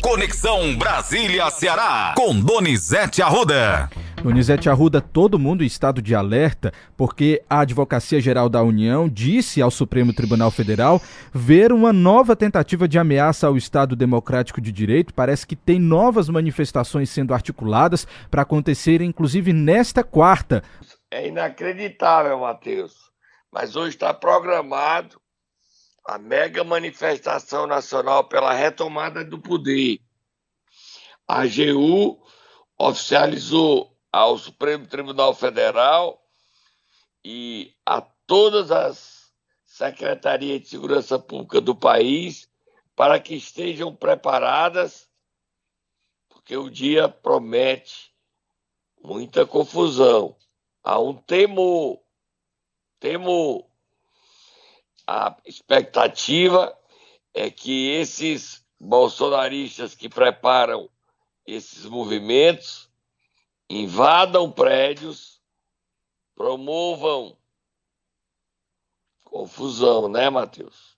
Conexão Brasília-Ceará, com Donizete Arruda. Donizete Arruda, todo mundo em estado de alerta, porque a Advocacia Geral da União disse ao Supremo Tribunal Federal ver uma nova tentativa de ameaça ao Estado Democrático de Direito. Parece que tem novas manifestações sendo articuladas para acontecer, inclusive nesta quarta. É inacreditável, Matheus, mas hoje está programado a mega manifestação nacional pela retomada do poder. A AGU oficializou ao Supremo Tribunal Federal e a todas as secretarias de segurança pública do país para que estejam preparadas, porque o dia promete muita confusão. Há um temor, temor a expectativa é que esses bolsonaristas que preparam esses movimentos invadam prédios, promovam confusão, né, Matheus?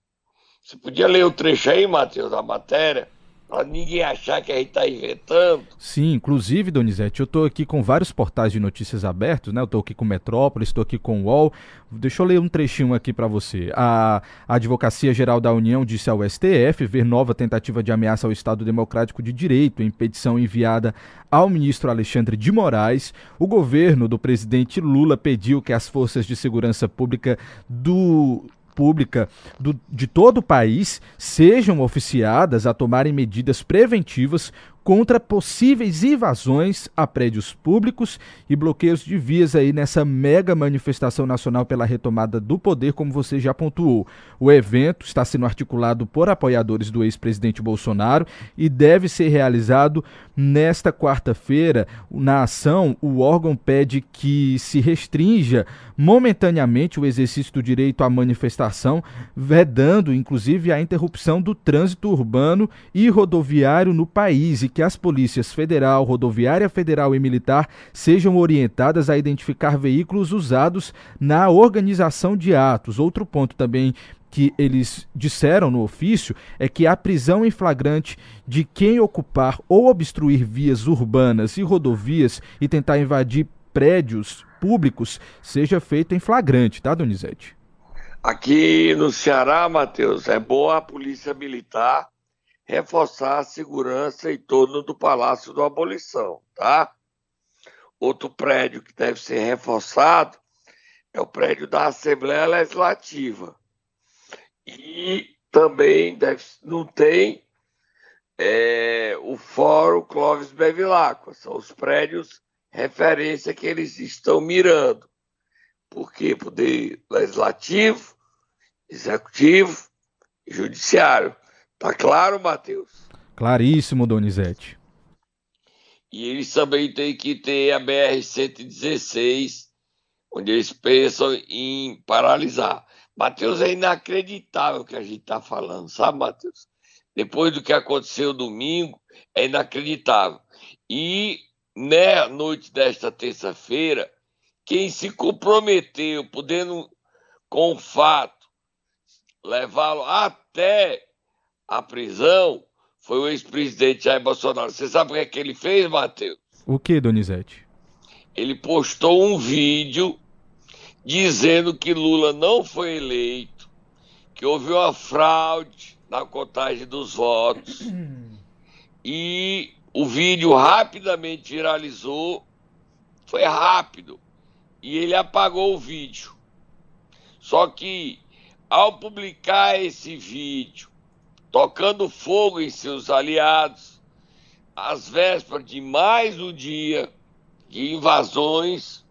Você podia ler o trecho aí, Matheus, da matéria? Para ninguém achar que a gente está inventando. Sim, inclusive, Donizete, eu estou aqui com vários portais de notícias abertos, né? Eu estou aqui com Metrópolis, estou aqui com o UOL. Deixa eu ler um trechinho aqui para você. A, a Advocacia Geral da União disse ao STF ver nova tentativa de ameaça ao Estado Democrático de Direito em petição enviada ao ministro Alexandre de Moraes. O governo do presidente Lula pediu que as forças de segurança pública do pública do, de todo o país sejam oficiadas a tomarem medidas preventivas contra possíveis invasões a prédios públicos e bloqueios de vias aí nessa mega manifestação nacional pela retomada do poder, como você já pontuou. O evento está sendo articulado por apoiadores do ex-presidente Bolsonaro e deve ser realizado nesta quarta-feira. Na ação, o órgão pede que se restrinja momentaneamente o exercício do direito à manifestação, vedando inclusive a interrupção do trânsito urbano e rodoviário no país e que as polícias federal, rodoviária federal e militar sejam orientadas a identificar veículos usados na organização de atos. Outro ponto também que eles disseram no ofício é que a prisão em flagrante de quem ocupar ou obstruir vias urbanas e rodovias e tentar invadir prédios públicos seja feita em flagrante, tá, Donizete? Aqui no Ceará, Matheus, é boa a polícia militar reforçar a segurança em torno do Palácio da Abolição, tá? Outro prédio que deve ser reforçado é o prédio da Assembleia Legislativa. E também deve, não tem é, o Fórum Clóvis Bevilacqua, são os prédios referência que eles estão mirando. Por quê? Poder legislativo, executivo e judiciário. Tá claro, Matheus? Claríssimo, Donizete. E eles também têm que ter a BR-116, onde eles pensam em paralisar. Matheus, é inacreditável o que a gente está falando, sabe, Matheus? Depois do que aconteceu domingo, é inacreditável. E na noite desta terça-feira, quem se comprometeu, podendo, com o fato, levá-lo até a prisão foi o ex-presidente Jair Bolsonaro. Você sabe o que, é que ele fez, Matheus? O que, Donizete? Ele postou um vídeo dizendo que Lula não foi eleito, que houve uma fraude na contagem dos votos. e o vídeo rapidamente viralizou, foi rápido, e ele apagou o vídeo. Só que ao publicar esse vídeo tocando fogo em seus aliados, às vésperas de mais um dia de invasões,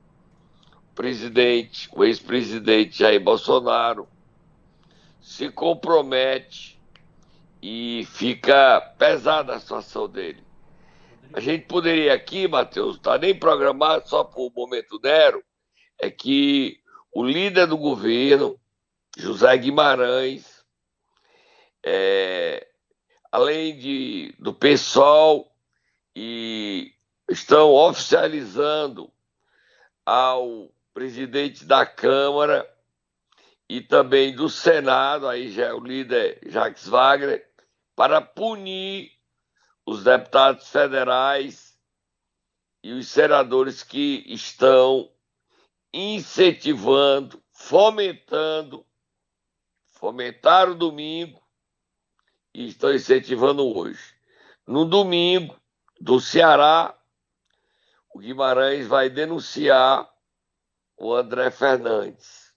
o presidente, o ex-presidente Jair Bolsonaro, se compromete e fica pesada a situação dele. A gente poderia aqui, Matheus, está nem programado só para o momento Nero, é que o líder do governo, José Guimarães, é, além de, do pessoal, e estão oficializando ao presidente da Câmara e também do Senado, aí já é o líder Jacques Wagner, para punir os deputados federais e os senadores que estão incentivando, fomentando, fomentaram domingo e estão incentivando hoje. No domingo, do Ceará, o Guimarães vai denunciar o André Fernandes.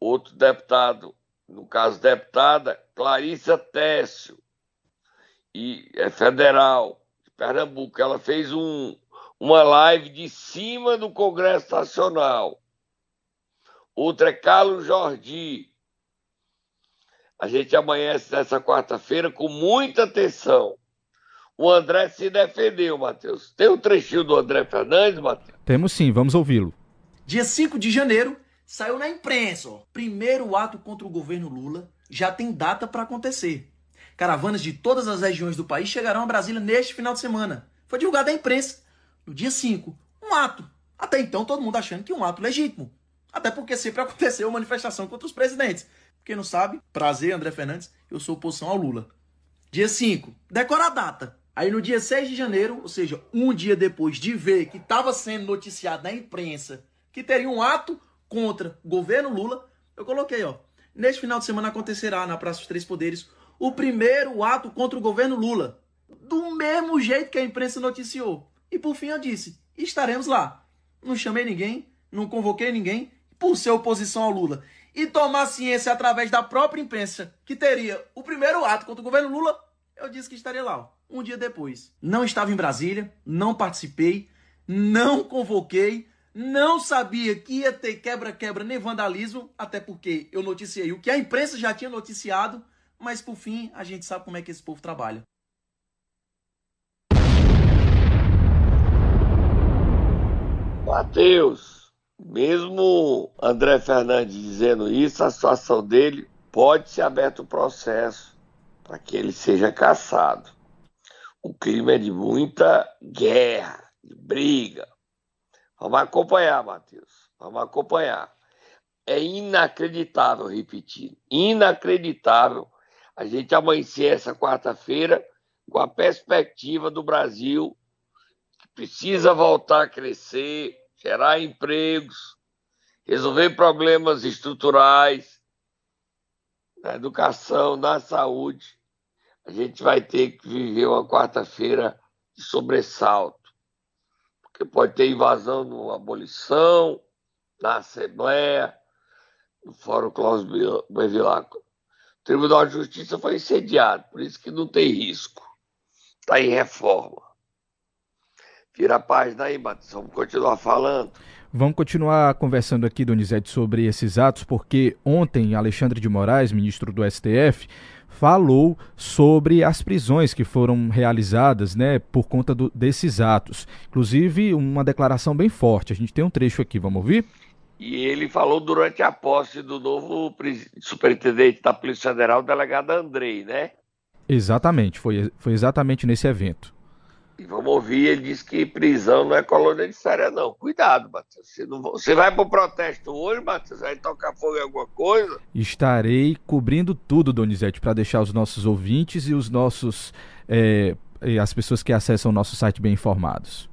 Outro deputado, no caso deputada, Clarissa Técio, e é federal, de Pernambuco, ela fez um, uma live de cima do Congresso Nacional. Outra é Carlos Jordi. A gente amanhece nessa quarta-feira com muita atenção. O André se defendeu, Matheus. Tem um trechinho do André Fernandes, Matheus? Temos sim, vamos ouvi-lo. Dia 5 de janeiro, saiu na imprensa. Ó. Primeiro ato contra o governo Lula já tem data para acontecer. Caravanas de todas as regiões do país chegarão a Brasília neste final de semana. Foi divulgado à imprensa. No dia 5, um ato. Até então, todo mundo achando que um ato legítimo. Até porque sempre aconteceu manifestação contra os presidentes. Quem não sabe, prazer, André Fernandes, eu sou oposição ao Lula. Dia 5, decora a data. Aí no dia 6 de janeiro, ou seja, um dia depois de ver que estava sendo noticiado na imprensa que teria um ato contra o governo Lula, eu coloquei, ó. Neste final de semana acontecerá na Praça dos Três Poderes o primeiro ato contra o governo Lula, do mesmo jeito que a imprensa noticiou. E por fim eu disse: estaremos lá. Não chamei ninguém, não convoquei ninguém por ser oposição ao Lula. E tomar ciência através da própria imprensa que teria o primeiro ato contra o governo Lula, eu disse que estaria lá. Um dia depois. Não estava em Brasília, não participei, não convoquei, não sabia que ia ter quebra-quebra nem vandalismo, até porque eu noticiei o que a imprensa já tinha noticiado mas por fim, a gente sabe como é que esse povo trabalha. Mateus, mesmo André Fernandes dizendo isso, a situação dele pode ser aberto o processo para que ele seja caçado. O crime é de muita guerra, de briga. Vamos acompanhar, Matheus. Vamos acompanhar. É inacreditável, repetir, inacreditável a gente amanhecer essa quarta-feira com a perspectiva do Brasil que precisa voltar a crescer, gerar empregos, resolver problemas estruturais na educação, na saúde. A gente vai ter que viver uma quarta-feira de sobressalto, porque pode ter invasão numa abolição, na Assembleia, no Fórum Cláudio Bevilacqua. O Tribunal de Justiça foi incendiado, por isso que não tem risco. Está em reforma. Vira a página aí, Matheus. Vamos continuar falando. Vamos continuar conversando aqui, Donizete, sobre esses atos, porque ontem Alexandre de Moraes, ministro do STF, falou sobre as prisões que foram realizadas né, por conta do, desses atos. Inclusive, uma declaração bem forte. A gente tem um trecho aqui, vamos ouvir? E ele falou durante a posse do novo superintendente da Polícia Federal, o delegado Andrei, né? Exatamente, foi, foi exatamente nesse evento. E vamos ouvir, ele disse que prisão não é colônia de férias, não. Cuidado, Matheus. Você, não, você vai para o protesto hoje, Matheus? Vai tocar fogo em alguma coisa? Estarei cobrindo tudo, Donizete, para deixar os nossos ouvintes e os nossos. É, as pessoas que acessam o nosso site bem informados.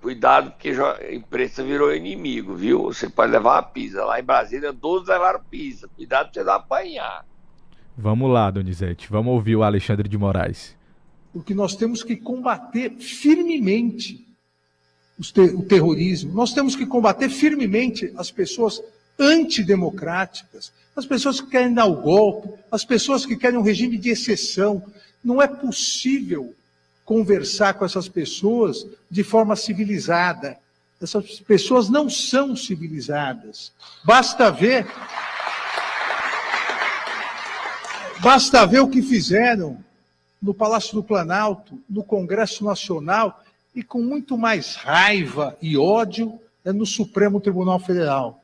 Cuidado, porque a imprensa virou inimigo, viu? Você pode levar uma pizza. Lá em Brasília, todos levaram pizza. Cuidado pra você não apanhar. Vamos lá, Donizete. Vamos ouvir o Alexandre de Moraes. Porque nós temos que combater firmemente o terrorismo. Nós temos que combater firmemente as pessoas antidemocráticas, as pessoas que querem dar o golpe, as pessoas que querem um regime de exceção. Não é possível conversar com essas pessoas de forma civilizada. Essas pessoas não são civilizadas. Basta ver. Basta ver o que fizeram no Palácio do Planalto, no Congresso Nacional e com muito mais raiva e ódio é no Supremo Tribunal Federal.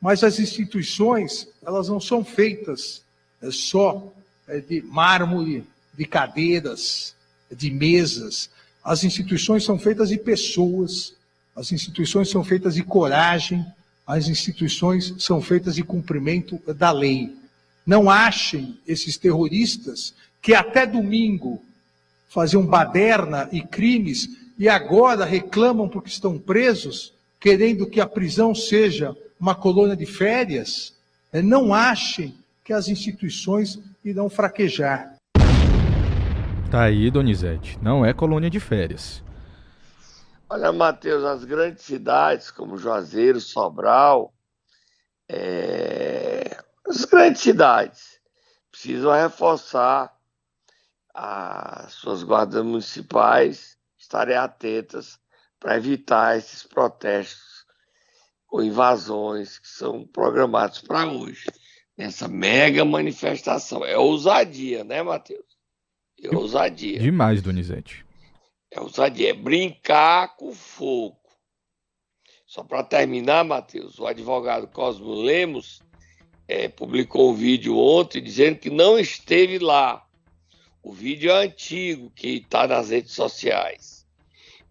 Mas as instituições, elas não são feitas é só é, de mármore, de cadeiras, de mesas. As instituições são feitas de pessoas, as instituições são feitas de coragem, as instituições são feitas de cumprimento da lei. Não achem esses terroristas que até domingo faziam baderna e crimes e agora reclamam porque estão presos, querendo que a prisão seja uma colônia de férias, é, não achem que as instituições irão fraquejar. Tá aí, Donizete. Não é colônia de férias. Olha, Matheus, as grandes cidades como Juazeiro, Sobral, é... as grandes cidades precisam reforçar as suas guardas municipais estarem atentas para evitar esses protestos ou invasões que são programados para hoje, nessa mega manifestação. É ousadia, né, Matheus? É ousadia. Demais, Donizete. É ousadia, é brincar com fogo. Só para terminar, Matheus, o advogado Cosmo Lemos é, publicou um vídeo ontem dizendo que não esteve lá o vídeo é antigo que está nas redes sociais.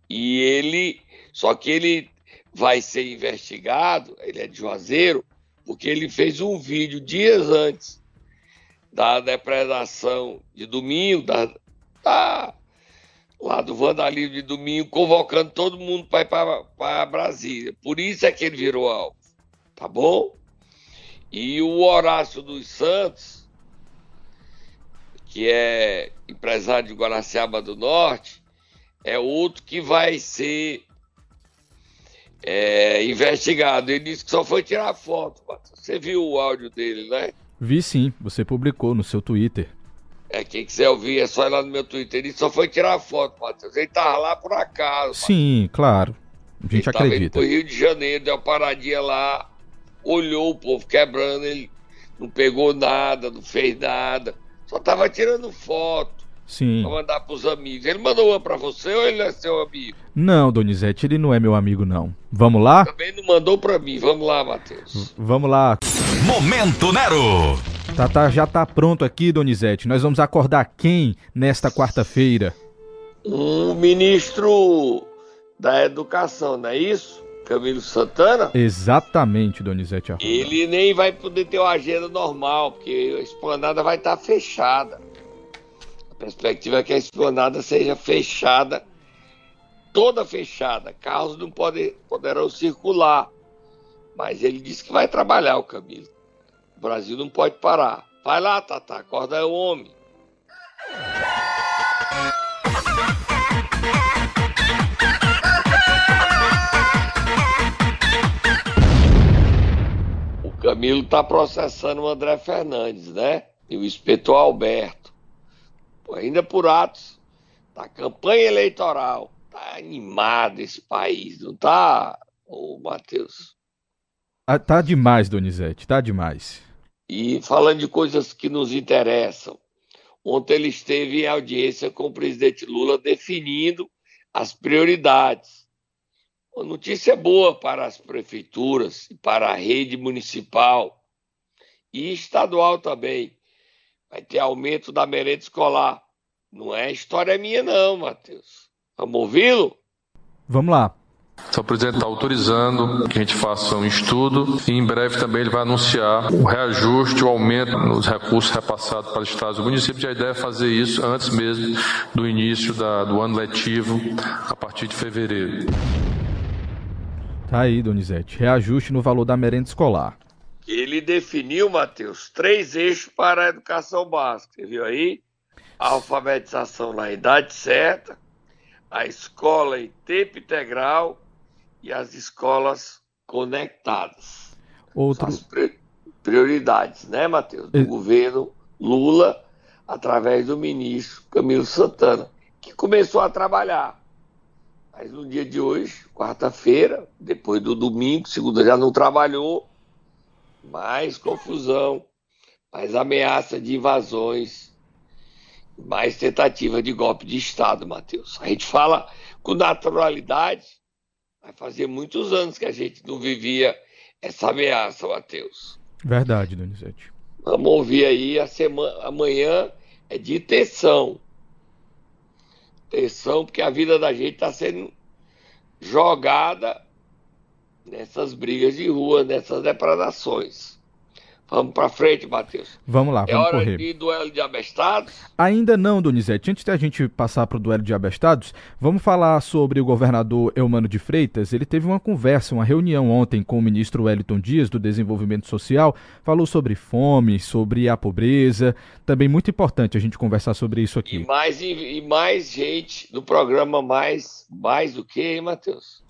E ele, só que ele vai ser investigado, ele é de Juazeiro, porque ele fez um vídeo dias antes da depredação de domingo, da, da lá do vandalismo de domingo, convocando todo mundo para ir para Brasília. Por isso é que ele virou alvo, tá bom? E o Horácio dos Santos, que é empresário de Guaraciaba do Norte, é outro que vai ser é, investigado. Ele disse que só foi tirar foto. Você viu o áudio dele, né? Vi sim, você publicou no seu Twitter. É, quem quiser ouvir é só ir lá no meu Twitter. Ele só foi tirar foto, Matheus. Ele tava lá por acaso. Sim, claro. A gente ele acredita. Ele Rio de Janeiro, deu uma paradinha lá, olhou o povo quebrando, ele não pegou nada, não fez nada. Só tava tirando foto. Sim. Pra mandar pros amigos. Ele mandou uma pra você ou ele é seu amigo? Não, Donizete, ele não é meu amigo, não. Vamos lá? Também não mandou pra mim. Vamos lá, Matheus. Vamos lá. Momento Nero. Tá, tá, já tá pronto aqui, Donizete. Nós vamos acordar quem nesta quarta-feira? Um ministro da Educação, não é isso? Camilo Santana? Exatamente, Donizete Arruda. Ele nem vai poder ter uma agenda normal, porque a esplanada vai estar fechada. A perspectiva é que a esplanada seja fechada, toda fechada. Carros não pode, poderão circular. Mas ele disse que vai trabalhar o Camilo. O Brasil não pode parar. Vai lá, Tata, acorda o homem. Camilo está processando o André Fernandes, né? E o inspetor Alberto. Pô, ainda por atos da campanha eleitoral. Tá animado esse país, não tá, ô Matheus? Ah, tá demais, Donizete, tá demais. E falando de coisas que nos interessam, ontem ele esteve em audiência com o presidente Lula definindo as prioridades uma notícia boa para as prefeituras e para a rede municipal e estadual também. Vai ter aumento da merenda escolar. Não é história minha, não, Matheus. Vamos ouvi-lo? Vamos lá. Então, o presidente está autorizando que a gente faça um estudo e em breve também ele vai anunciar o reajuste, o aumento nos recursos repassados para os estados e municípios. E a ideia é fazer isso antes mesmo do início da, do ano letivo, a partir de fevereiro. Tá aí, Donizete. Reajuste no valor da merenda escolar. Ele definiu, Matheus, três eixos para a educação básica. Você viu aí? A alfabetização na idade certa, a escola em tempo integral e as escolas conectadas. Outro... As prioridades, né, Matheus? Do governo Lula, através do ministro Camilo Santana, que começou a trabalhar. Mas no dia de hoje, quarta-feira, depois do domingo, segunda já não trabalhou, mais confusão, mais ameaça de invasões, mais tentativa de golpe de Estado, Matheus. A gente fala com naturalidade, vai fazer muitos anos que a gente não vivia essa ameaça, Matheus. Verdade, Donizete. Vamos ouvir aí, a semana, amanhã é de tensão porque a vida da gente está sendo jogada nessas brigas de rua, nessas depredações. Vamos para frente, Matheus. Vamos lá, é vamos hora correr. de duelo de abestados? Ainda não, Donizete. Antes da gente passar para o duelo de abestados, vamos falar sobre o governador Eumano de Freitas. Ele teve uma conversa, uma reunião ontem com o ministro Wellington Dias, do Desenvolvimento Social. Falou sobre fome, sobre a pobreza. Também muito importante a gente conversar sobre isso aqui. E mais, e, e mais gente no programa, mais, mais do que, hein, Matheus?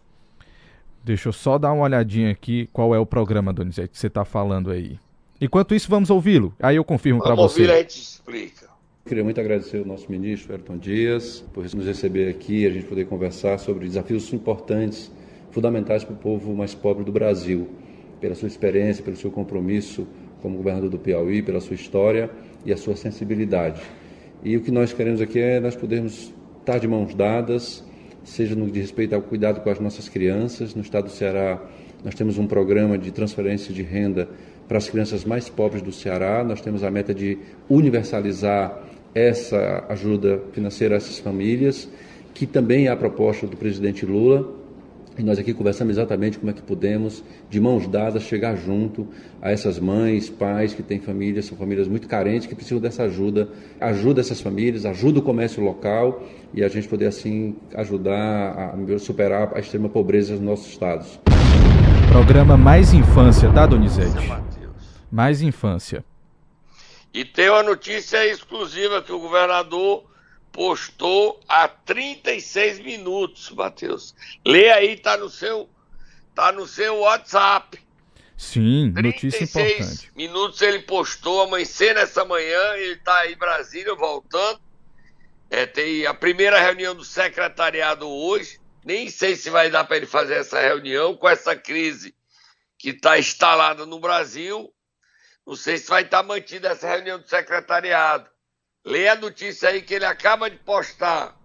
Deixa eu só dar uma olhadinha aqui qual é o programa, Donizete, que você está falando aí. Enquanto isso, vamos ouvi-lo. Aí eu confirmo para Vamos você. ouvir, a gente explica. Queria muito agradecer ao nosso ministro, Ayrton Dias, por nos receber aqui e a gente poder conversar sobre desafios importantes, fundamentais para o povo mais pobre do Brasil, pela sua experiência, pelo seu compromisso como governador do Piauí, pela sua história e a sua sensibilidade. E o que nós queremos aqui é nós podermos estar de mãos dadas, seja no de respeito ao cuidado com as nossas crianças. No estado do Ceará, nós temos um programa de transferência de renda para as crianças mais pobres do Ceará. Nós temos a meta de universalizar essa ajuda financeira a essas famílias, que também é a proposta do presidente Lula. E nós aqui conversamos exatamente como é que podemos, de mãos dadas, chegar junto a essas mães, pais que têm famílias, são famílias muito carentes, que precisam dessa ajuda. Ajuda essas famílias, ajuda o comércio local e a gente poder, assim, ajudar a superar a extrema pobreza dos nossos estados. Programa Mais Infância, tá, Donizete? Mais Infância. E tem uma notícia exclusiva que o governador postou há 36 minutos, Matheus. Lê aí, tá no seu, tá no seu WhatsApp. Sim, notícia 36 importante. minutos ele postou, amanhecer nessa manhã, ele tá aí em Brasília voltando. É, tem a primeira reunião do secretariado hoje. Nem sei se vai dar para ele fazer essa reunião com essa crise que está instalada no Brasil. Não sei se vai estar mantida essa reunião do secretariado. Lê a notícia aí que ele acaba de postar.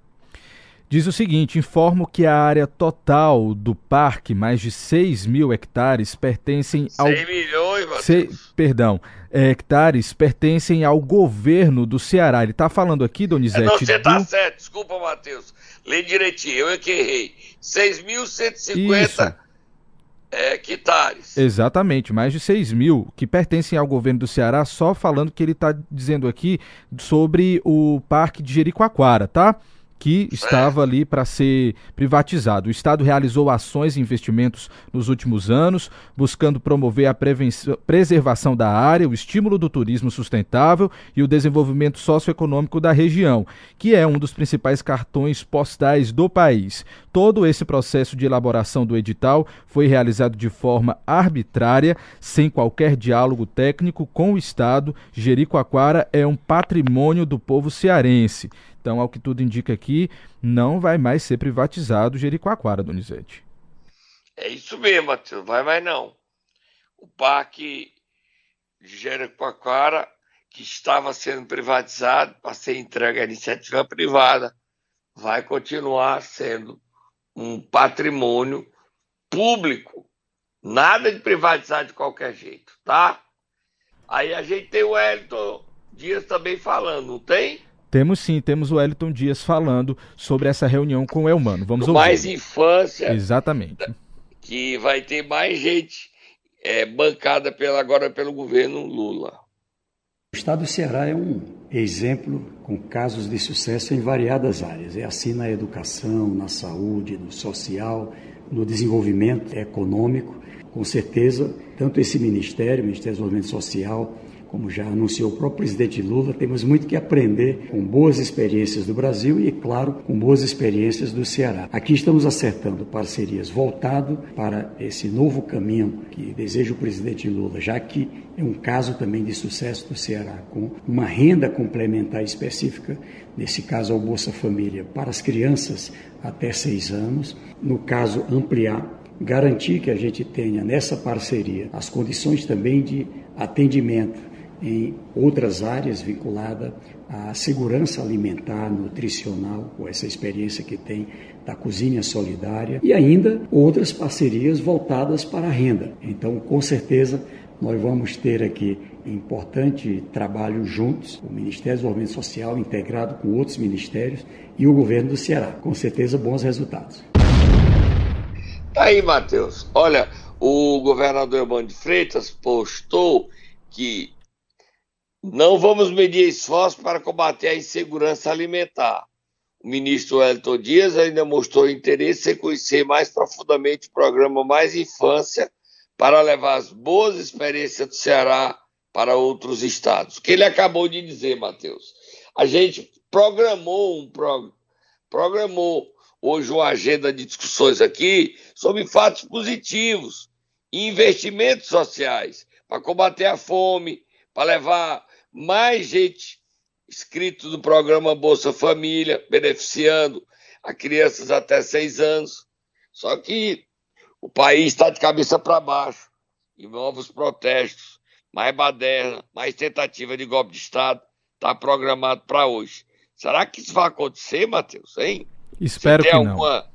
Diz o seguinte: informo que a área total do parque, mais de 6 mil hectares, pertencem ao. 100 milhões, Matheus. Se- perdão, é, hectares pertencem ao governo do Ceará. Ele está falando aqui, Donizete, não, você tá do- certo. Desculpa, Matheus. Lê direitinho. Eu é que errei. Isso. 6.150 é, hectares. Exatamente, mais de 6 mil que pertencem ao governo do Ceará, só falando que ele está dizendo aqui sobre o Parque de Jericoacoara, tá? Que estava ali para ser privatizado. O Estado realizou ações e investimentos nos últimos anos, buscando promover a preservação da área, o estímulo do turismo sustentável e o desenvolvimento socioeconômico da região, que é um dos principais cartões postais do país. Todo esse processo de elaboração do edital foi realizado de forma arbitrária, sem qualquer diálogo técnico com o Estado. Jericoacoara é um patrimônio do povo cearense. Então, ao que tudo indica aqui, não vai mais ser privatizado Jericoacoara, Donizete. É isso mesmo, Matheus. Vai mais não. O parque de Jericoacoara, que estava sendo privatizado para ser entregue à iniciativa privada, vai continuar sendo um patrimônio público. Nada de privatizar de qualquer jeito, tá? Aí a gente tem o Wellington Dias também falando, não tem? Temos sim, temos o Wellington Dias falando sobre essa reunião com o Elmano. Vamos ouvir. Mais Infância, Exatamente. que vai ter mais gente é, bancada pela, agora pelo governo Lula. O estado do Ceará é um exemplo com casos de sucesso em variadas áreas. É assim na educação, na saúde, no social, no desenvolvimento econômico. Com certeza, tanto esse ministério, o Ministério do Desenvolvimento Social, como já anunciou o próprio presidente Lula, temos muito que aprender com boas experiências do Brasil e, claro, com boas experiências do Ceará. Aqui estamos acertando parcerias voltado para esse novo caminho que deseja o presidente Lula, já que é um caso também de sucesso do Ceará, com uma renda complementar específica, nesse caso ao Bolsa Família, para as crianças até seis anos, no caso ampliar garantir que a gente tenha nessa parceria as condições também de atendimento em outras áreas vinculadas à segurança alimentar, nutricional, com essa experiência que tem da cozinha solidária e ainda outras parcerias voltadas para a renda. Então, com certeza, nós vamos ter aqui importante trabalho juntos, o Ministério do Desenvolvimento Social integrado com outros ministérios e o governo do Ceará. Com certeza, bons resultados. Tá aí, Matheus. Olha, o governador Eumano de Freitas postou que não vamos medir esforço para combater a insegurança alimentar. O ministro Elton Dias ainda mostrou interesse em conhecer mais profundamente o programa Mais Infância para levar as boas experiências do Ceará para outros estados. O que ele acabou de dizer, Matheus? A gente programou um pro, programou hoje uma agenda de discussões aqui sobre fatos positivos e investimentos sociais para combater a fome, para levar mais gente inscrito no programa Bolsa Família, beneficiando a crianças até seis anos. Só que o país está de cabeça para baixo e novos protestos, mais baderna, mais tentativa de golpe de Estado está programado para hoje. Será que isso vai acontecer, Matheus? Hein? Espero que não. alguma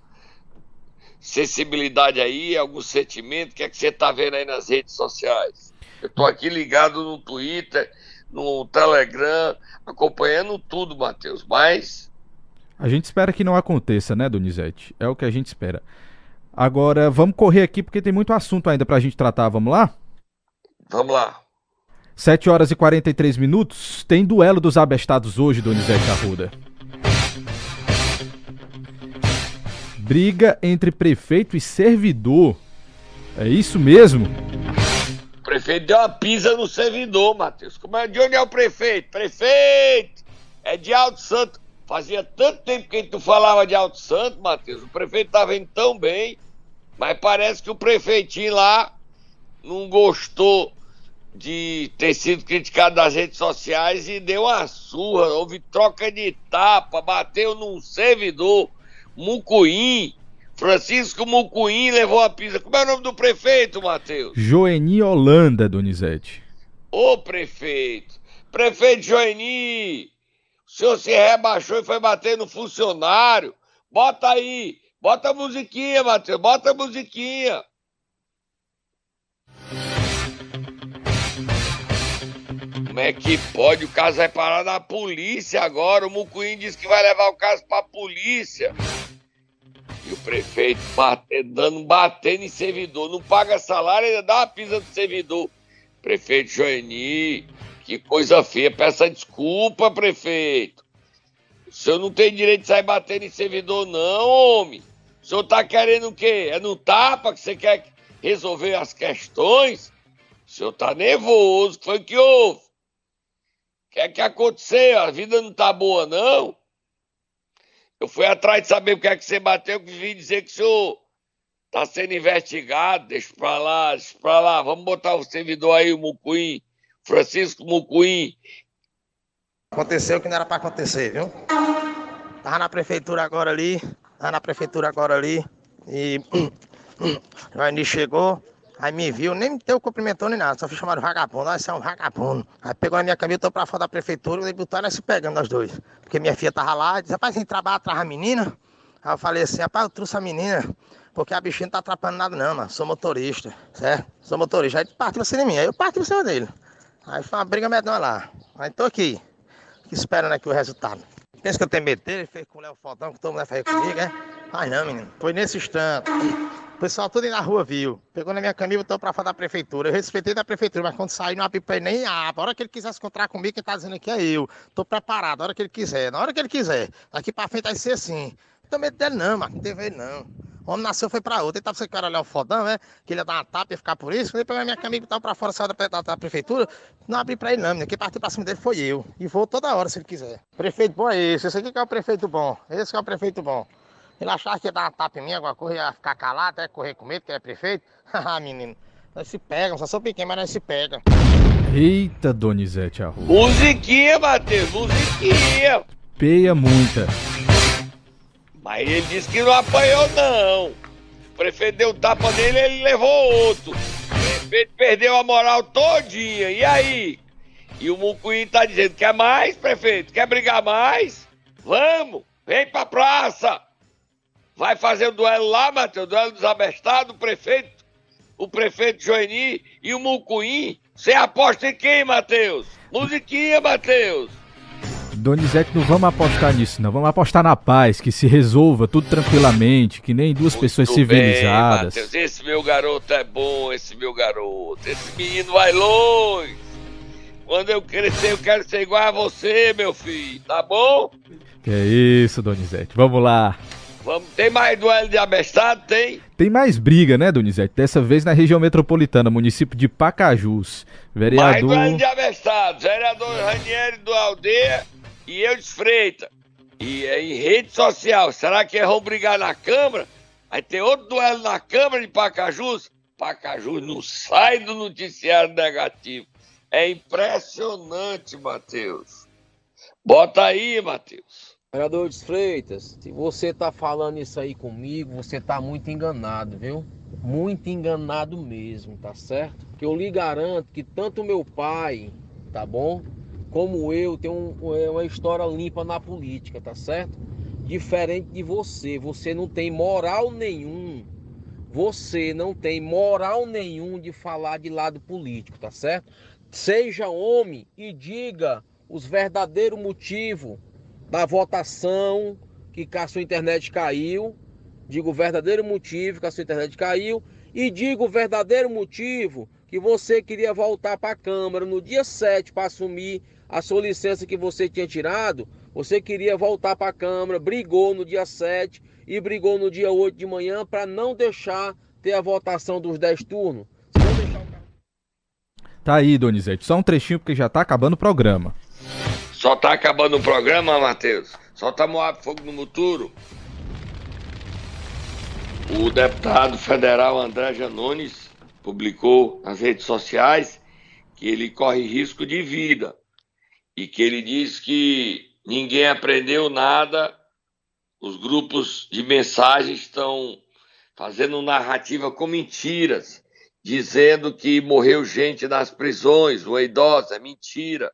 sensibilidade aí, algum sentimento? O que é que você está vendo aí nas redes sociais? Eu estou aqui ligado no Twitter, no Telegram, acompanhando tudo, Matheus. Mas. A gente espera que não aconteça, né, Donizete? É o que a gente espera. Agora, vamos correr aqui porque tem muito assunto ainda pra gente tratar. Vamos lá? Vamos lá. 7 horas e 43 minutos. Tem duelo dos abestados hoje, Donizete Arruda. Briga entre prefeito e servidor. É isso mesmo? Prefeito deu uma pisa no servidor, Matheus. Como é de onde é o prefeito? Prefeito! É de Alto Santo. Fazia tanto tempo que tu falava de Alto Santo, Matheus. O prefeito estava indo tão bem, mas parece que o prefeitinho lá não gostou de ter sido criticado nas redes sociais e deu uma surra. Houve troca de tapa, bateu num servidor, Mucuim. Francisco Mucuim levou a pisa. Como é o nome do prefeito, Matheus? Joeni Holanda, Donizete. Ô prefeito, prefeito Joeni, o senhor se rebaixou e foi bater no funcionário. Bota aí, bota a musiquinha, Matheus, bota a musiquinha. Como é que pode? O caso vai parar na polícia agora. O Mucuim disse que vai levar o caso pra polícia. E o prefeito batendo, batendo em servidor. Não paga salário, ainda dá uma pisa do servidor. Prefeito Joeni, que coisa feia. Peça desculpa, prefeito. O senhor não tem direito de sair batendo em servidor, não, homem. O senhor tá querendo o quê? É no tapa que você quer resolver as questões? O senhor tá nervoso. Foi o que houve? O que é que aconteceu? A vida não tá boa, não? Eu fui atrás de saber o que é que você bateu, que vim dizer que o senhor tá sendo investigado. Deixa pra lá, deixa pra lá. Vamos botar o servidor aí, o Mucuim, Francisco Mucuim. Aconteceu o que não era pra acontecer, viu? Tava na prefeitura agora ali, tava na prefeitura agora ali, e o Aini chegou, aí me viu, nem me deu cumprimentou nem nada, só fui chamado vagabundo, nós é um vagabundo. Aí pegou a minha camisa, tô pra fora da prefeitura, e botaram nós se pegando nós dois. Porque minha filha tava lá, disse, rapaz, você trabalha atrás da menina? Aí eu falei assim, rapaz, eu trouxe a menina, porque a bichinha não tá atrapalhando nada não, mano, sou motorista, certo? Sou motorista, aí partiu você de mim, aí eu parti em cima dele. Aí foi uma briga medonha lá, aí tô aqui, esperando aqui o resultado. Pensa que eu tenho medo dele, ele fez com o Léo Fodão, que todo mundo vai fazer comigo, é? Ai não, menino, foi nesse instante. O pessoal tudo na rua viu. Pegou na minha camisa e botou pra fora da prefeitura. Eu respeitei da prefeitura, mas quando saí não ele nem a A hora que ele quiser se encontrar comigo, quem tá dizendo aqui é eu. Tô preparado, a hora que ele quiser, na hora que ele quiser. Daqui pra frente vai ser assim. Não tenho medo dele não, mano. Não teve ele não. O homem nasceu foi pra outra. Ele tava que era olhar o fodão, né? Que ele ia dar uma tapa e ficar por isso. Quando ele pegou a minha camisa e botou pra fora saiu da, da, da prefeitura, não abri pra ele não, menino. Quem partiu pra cima dele foi eu. E vou toda hora se ele quiser. Prefeito bom é esse. Esse aqui que é o prefeito bom. Esse que é o prefeito bom. Ele achava que ia dar uma tapa em mim, alguma coisa, ia ficar calado, até correr com medo, que é prefeito. Haha, menino. Nós se pegam, só sou pequeno, mas nós se pegam. Eita, Donizete Arruda. Musiquinha, Matheus, musiquinha. Peia muita. Mas ele disse que não apanhou, não. O prefeito deu um tapa nele ele levou outro. O prefeito perdeu a moral todinha. E aí? E o Mucuim tá dizendo, quer mais, prefeito? Quer brigar mais? Vamos, vem pra praça. Vai fazer o duelo lá, Matheus, o duelo dos abestados, o prefeito, o prefeito Joeni e o Mucuim. Você aposta em quem, Matheus? Musiquinha, Matheus. Donizete, não vamos apostar nisso, não. Vamos apostar na paz, que se resolva tudo tranquilamente, que nem duas pessoas Muito civilizadas. Bem, Matheus, esse meu garoto é bom, esse meu garoto. Esse menino vai longe. Quando eu crescer, eu quero ser igual a você, meu filho. Tá bom? Que é isso, Donizete. Vamos lá. Vamos. Tem mais duelo de abestado? Tem? Tem mais briga, né, Donizete? Dessa vez na região metropolitana, município de Pacajus. Vereador. Mais duelo de abestado. Vereador Ranieri do Aldeia e eu de Freita. E é em rede social. Será que vão brigar na Câmara? Aí tem outro duelo na Câmara de Pacajus. Pacajus não sai do noticiário negativo. É impressionante, Matheus. Bota aí, Matheus. Vereador de Freitas, se você tá falando isso aí comigo, você tá muito enganado, viu? Muito enganado mesmo, tá certo? Que eu lhe garanto que tanto meu pai, tá bom? Como eu, tem um, é uma história limpa na política, tá certo? Diferente de você, você não tem moral nenhum. Você não tem moral nenhum de falar de lado político, tá certo? Seja homem e diga os verdadeiros motivos da votação que a sua internet caiu, diga o verdadeiro motivo que a sua internet caiu e diga o verdadeiro motivo que você queria voltar para a Câmara no dia 7 para assumir a sua licença que você tinha tirado, você queria voltar para a Câmara, brigou no dia 7 e brigou no dia 8 de manhã para não deixar ter a votação dos 10 turnos. Tá aí, Donizete. Só um trechinho porque já tá acabando o programa. Só tá acabando o programa, Matheus? Só tá moado fogo no muturo. O deputado federal André Janones publicou nas redes sociais que ele corre risco de vida e que ele diz que ninguém aprendeu nada, os grupos de mensagem estão fazendo narrativa com mentiras, dizendo que morreu gente nas prisões, uma idosa, é mentira.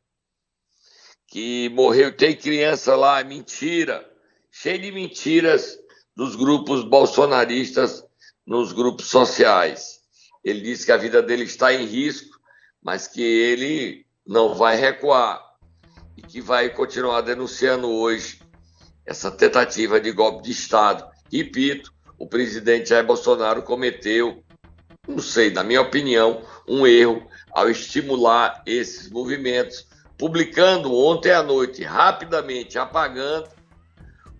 Que morreu, tem criança lá, é mentira. Cheio de mentiras dos grupos bolsonaristas nos grupos sociais. Ele disse que a vida dele está em risco, mas que ele não vai recuar e que vai continuar denunciando hoje essa tentativa de golpe de Estado. Repito, o presidente Jair Bolsonaro cometeu, não sei, na minha opinião, um erro ao estimular esses movimentos, publicando ontem à noite, rapidamente apagando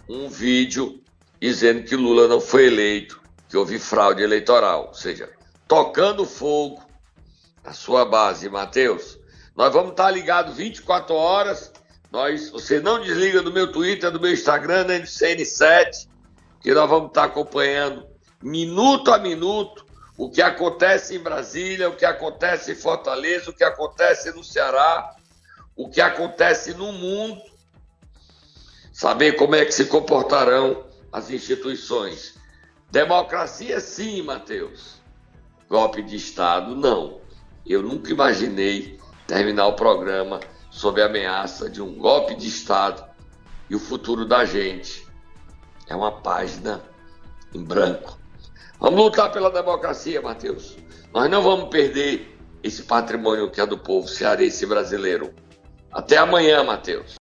um vídeo dizendo que Lula não foi eleito, que houve fraude eleitoral, ou seja, tocando fogo na sua base, Matheus. Nós vamos estar ligados 24 horas. Nós, você não desliga do meu Twitter, do meu Instagram, do CN7, que nós vamos estar acompanhando minuto a minuto o que acontece em Brasília, o que acontece em Fortaleza, o que acontece no Ceará, o que acontece no mundo. Saber como é que se comportarão as instituições. Democracia, sim, Matheus. Golpe de Estado, não. Eu nunca imaginei terminar o programa sob a ameaça de um golpe de Estado e o futuro da gente. É uma página em branco. Vamos lutar pela democracia, Matheus. Nós não vamos perder esse patrimônio que é do povo cearense brasileiro. Até amanhã, Matheus.